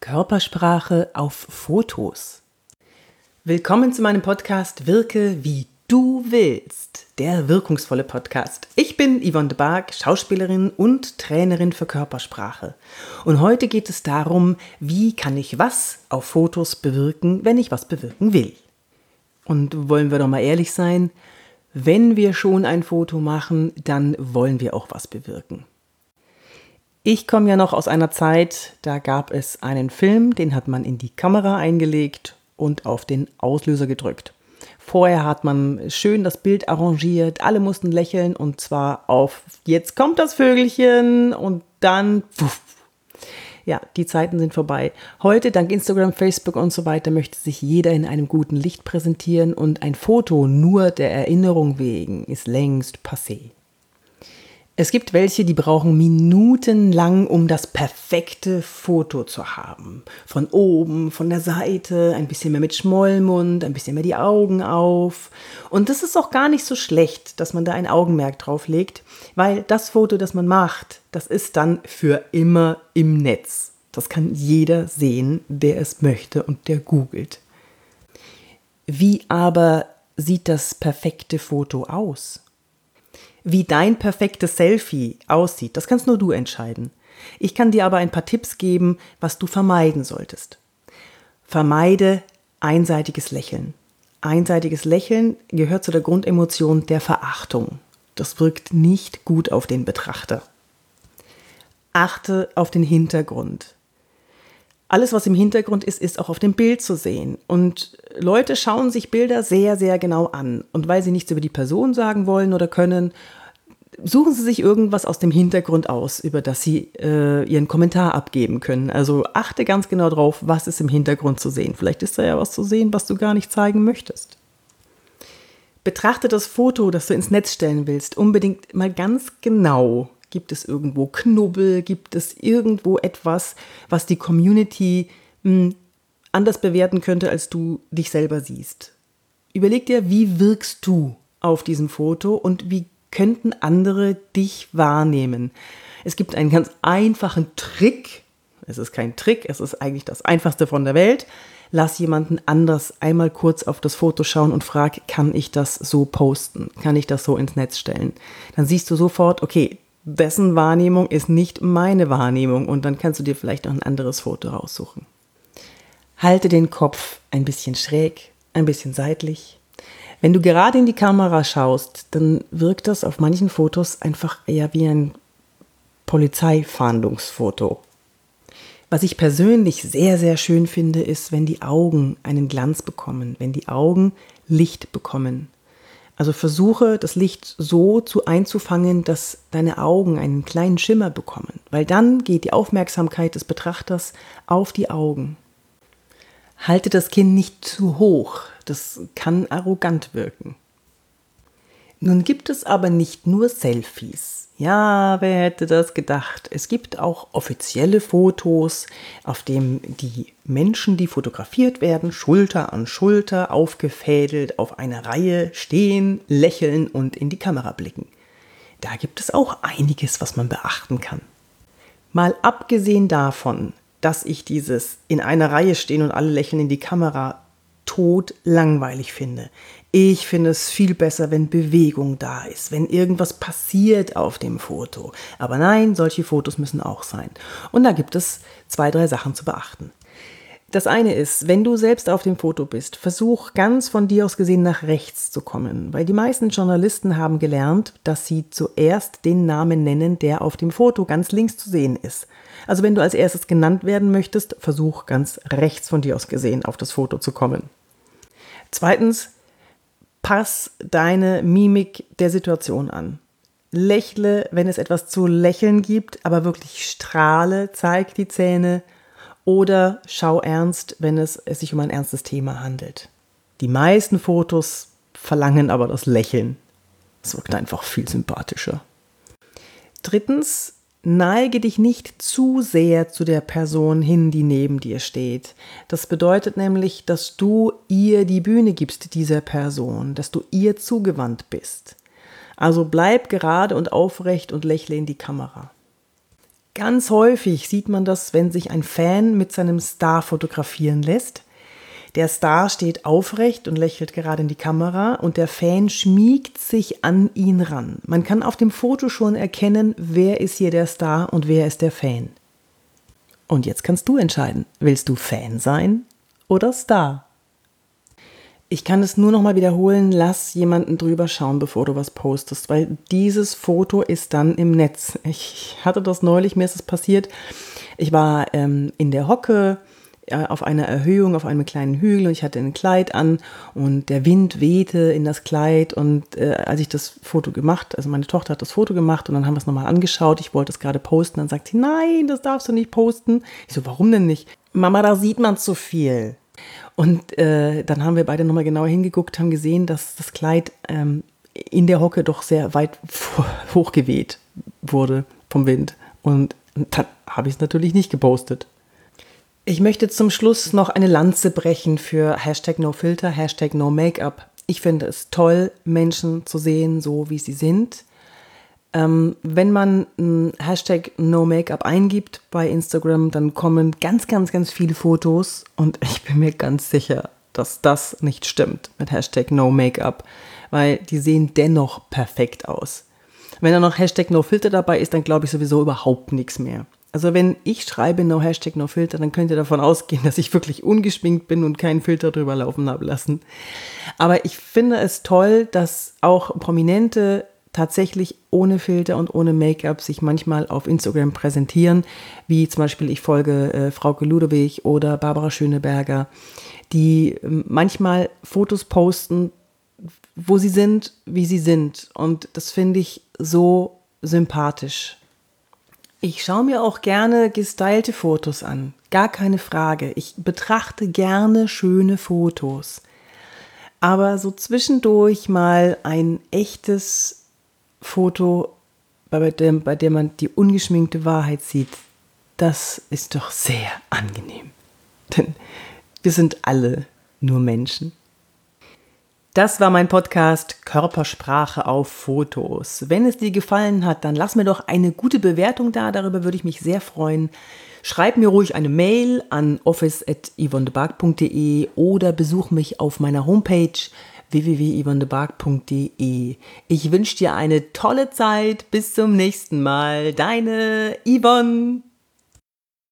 Körpersprache auf Fotos. Willkommen zu meinem Podcast Wirke wie du willst, der wirkungsvolle Podcast. Ich bin Yvonne de Barg, Schauspielerin und Trainerin für Körpersprache. Und heute geht es darum, wie kann ich was auf Fotos bewirken, wenn ich was bewirken will. Und wollen wir doch mal ehrlich sein, wenn wir schon ein Foto machen, dann wollen wir auch was bewirken. Ich komme ja noch aus einer Zeit, da gab es einen Film, den hat man in die Kamera eingelegt und auf den Auslöser gedrückt. Vorher hat man schön das Bild arrangiert, alle mussten lächeln und zwar auf jetzt kommt das Vögelchen und dann puff. Ja, die Zeiten sind vorbei. Heute, dank Instagram, Facebook und so weiter, möchte sich jeder in einem guten Licht präsentieren und ein Foto nur der Erinnerung wegen ist längst passé. Es gibt welche, die brauchen minutenlang, um das perfekte Foto zu haben. Von oben, von der Seite, ein bisschen mehr mit Schmollmund, ein bisschen mehr die Augen auf. Und das ist auch gar nicht so schlecht, dass man da ein Augenmerk drauf legt, weil das Foto, das man macht, das ist dann für immer im Netz. Das kann jeder sehen, der es möchte und der googelt. Wie aber sieht das perfekte Foto aus? Wie dein perfektes Selfie aussieht, das kannst nur du entscheiden. Ich kann dir aber ein paar Tipps geben, was du vermeiden solltest. Vermeide einseitiges Lächeln. Einseitiges Lächeln gehört zu der Grundemotion der Verachtung. Das wirkt nicht gut auf den Betrachter. Achte auf den Hintergrund. Alles, was im Hintergrund ist, ist auch auf dem Bild zu sehen. Und Leute schauen sich Bilder sehr, sehr genau an. Und weil sie nichts über die Person sagen wollen oder können, suchen Sie sich irgendwas aus dem Hintergrund aus, über das Sie äh, Ihren Kommentar abgeben können. Also achte ganz genau drauf, was ist im Hintergrund zu sehen. Vielleicht ist da ja was zu sehen, was du gar nicht zeigen möchtest. Betrachte das Foto, das du ins Netz stellen willst, unbedingt mal ganz genau. Gibt es irgendwo Knubbel? Gibt es irgendwo etwas, was die Community mh, hm, anders bewerten könnte, als du dich selber siehst? Überleg dir, wie wirkst du auf diesem Foto und wie könnten andere dich wahrnehmen. Es gibt einen ganz einfachen Trick. Es ist kein Trick, es ist eigentlich das einfachste von der Welt. Lass jemanden anders einmal kurz auf das Foto schauen und frag, kann ich das so posten? Kann ich das so ins Netz stellen? Dann siehst du sofort, okay, dessen Wahrnehmung ist nicht meine Wahrnehmung und dann kannst du dir vielleicht noch ein anderes Foto raussuchen. Halte den Kopf ein bisschen schräg, ein bisschen seitlich, wenn du gerade in die Kamera schaust, dann wirkt das auf manchen Fotos einfach eher wie ein Polizeifahndungsfoto. Was ich persönlich sehr, sehr schön finde, ist, wenn die Augen einen Glanz bekommen, wenn die Augen Licht bekommen. Also versuche das Licht so zu einzufangen, dass deine Augen einen kleinen Schimmer bekommen, weil dann geht die Aufmerksamkeit des Betrachters auf die Augen. Halte das Kinn nicht zu hoch, das kann arrogant wirken. Nun gibt es aber nicht nur Selfies. Ja, wer hätte das gedacht? Es gibt auch offizielle Fotos, auf dem die Menschen, die fotografiert werden, Schulter an Schulter aufgefädelt auf einer Reihe stehen, lächeln und in die Kamera blicken. Da gibt es auch einiges, was man beachten kann. Mal abgesehen davon, dass ich dieses in einer Reihe stehen und alle lächeln in die Kamera tot langweilig finde. Ich finde es viel besser, wenn Bewegung da ist, wenn irgendwas passiert auf dem Foto. Aber nein, solche Fotos müssen auch sein. Und da gibt es zwei, drei Sachen zu beachten. Das eine ist, wenn du selbst auf dem Foto bist, versuch ganz von dir aus gesehen nach rechts zu kommen, weil die meisten Journalisten haben gelernt, dass sie zuerst den Namen nennen, der auf dem Foto ganz links zu sehen ist. Also wenn du als erstes genannt werden möchtest, versuch ganz rechts von dir aus gesehen auf das Foto zu kommen. Zweitens, pass deine Mimik der Situation an. Lächle, wenn es etwas zu lächeln gibt, aber wirklich strahle, zeig die Zähne oder schau ernst, wenn es, es sich um ein ernstes Thema handelt. Die meisten Fotos verlangen aber das Lächeln. Es wirkt einfach viel sympathischer. Drittens, Neige dich nicht zu sehr zu der Person hin, die neben dir steht. Das bedeutet nämlich, dass du ihr die Bühne gibst, dieser Person, dass du ihr zugewandt bist. Also bleib gerade und aufrecht und lächle in die Kamera. Ganz häufig sieht man das, wenn sich ein Fan mit seinem Star fotografieren lässt. Der Star steht aufrecht und lächelt gerade in die Kamera und der Fan schmiegt sich an ihn ran. Man kann auf dem Foto schon erkennen, wer ist hier der Star und wer ist der Fan. Und jetzt kannst du entscheiden, willst du Fan sein oder Star? Ich kann es nur noch mal wiederholen, lass jemanden drüber schauen, bevor du was postest, weil dieses Foto ist dann im Netz. Ich hatte das neulich, mir ist es passiert. Ich war ähm, in der Hocke äh, auf einer Erhöhung, auf einem kleinen Hügel und ich hatte ein Kleid an und der Wind wehte in das Kleid und äh, als ich das Foto gemacht, also meine Tochter hat das Foto gemacht und dann haben wir es nochmal angeschaut, ich wollte es gerade posten, dann sagt sie, nein, das darfst du nicht posten. Ich so, warum denn nicht? Mama, da sieht man zu viel. Und äh, dann haben wir beide nochmal genauer hingeguckt, haben gesehen, dass das Kleid ähm, in der Hocke doch sehr weit hochgeweht wurde vom Wind. Und dann habe ich es natürlich nicht gepostet. Ich möchte zum Schluss noch eine Lanze brechen für Hashtag NoFilter, Hashtag NoMakeup. Ich finde es toll, Menschen zu sehen, so wie sie sind. Ähm, wenn man ein Hashtag No Makeup eingibt bei Instagram, dann kommen ganz, ganz, ganz viele Fotos und ich bin mir ganz sicher, dass das nicht stimmt mit Hashtag No Makeup, weil die sehen dennoch perfekt aus. Wenn da noch Hashtag No Filter dabei ist, dann glaube ich sowieso überhaupt nichts mehr. Also wenn ich schreibe No Hashtag No Filter, dann könnt ihr davon ausgehen, dass ich wirklich ungeschminkt bin und keinen Filter drüber laufen habe lassen. Aber ich finde es toll, dass auch Prominente tatsächlich ohne Filter und ohne Make-up sich manchmal auf Instagram präsentieren, wie zum Beispiel ich folge äh, Frauke Ludewig oder Barbara Schöneberger, die äh, manchmal Fotos posten, wo sie sind, wie sie sind. Und das finde ich so sympathisch. Ich schaue mir auch gerne gestylte Fotos an, gar keine Frage. Ich betrachte gerne schöne Fotos. Aber so zwischendurch mal ein echtes Foto, bei dem, bei dem man die ungeschminkte Wahrheit sieht, das ist doch sehr angenehm. Denn wir sind alle nur Menschen. Das war mein Podcast Körpersprache auf Fotos. Wenn es dir gefallen hat, dann lass mir doch eine gute Bewertung da, darüber würde ich mich sehr freuen. Schreib mir ruhig eine Mail an office.yvonnebark.de oder besuch mich auf meiner Homepage www.yvonnebark.de. Ich wünsche dir eine tolle Zeit. Bis zum nächsten Mal. Deine Yvonne.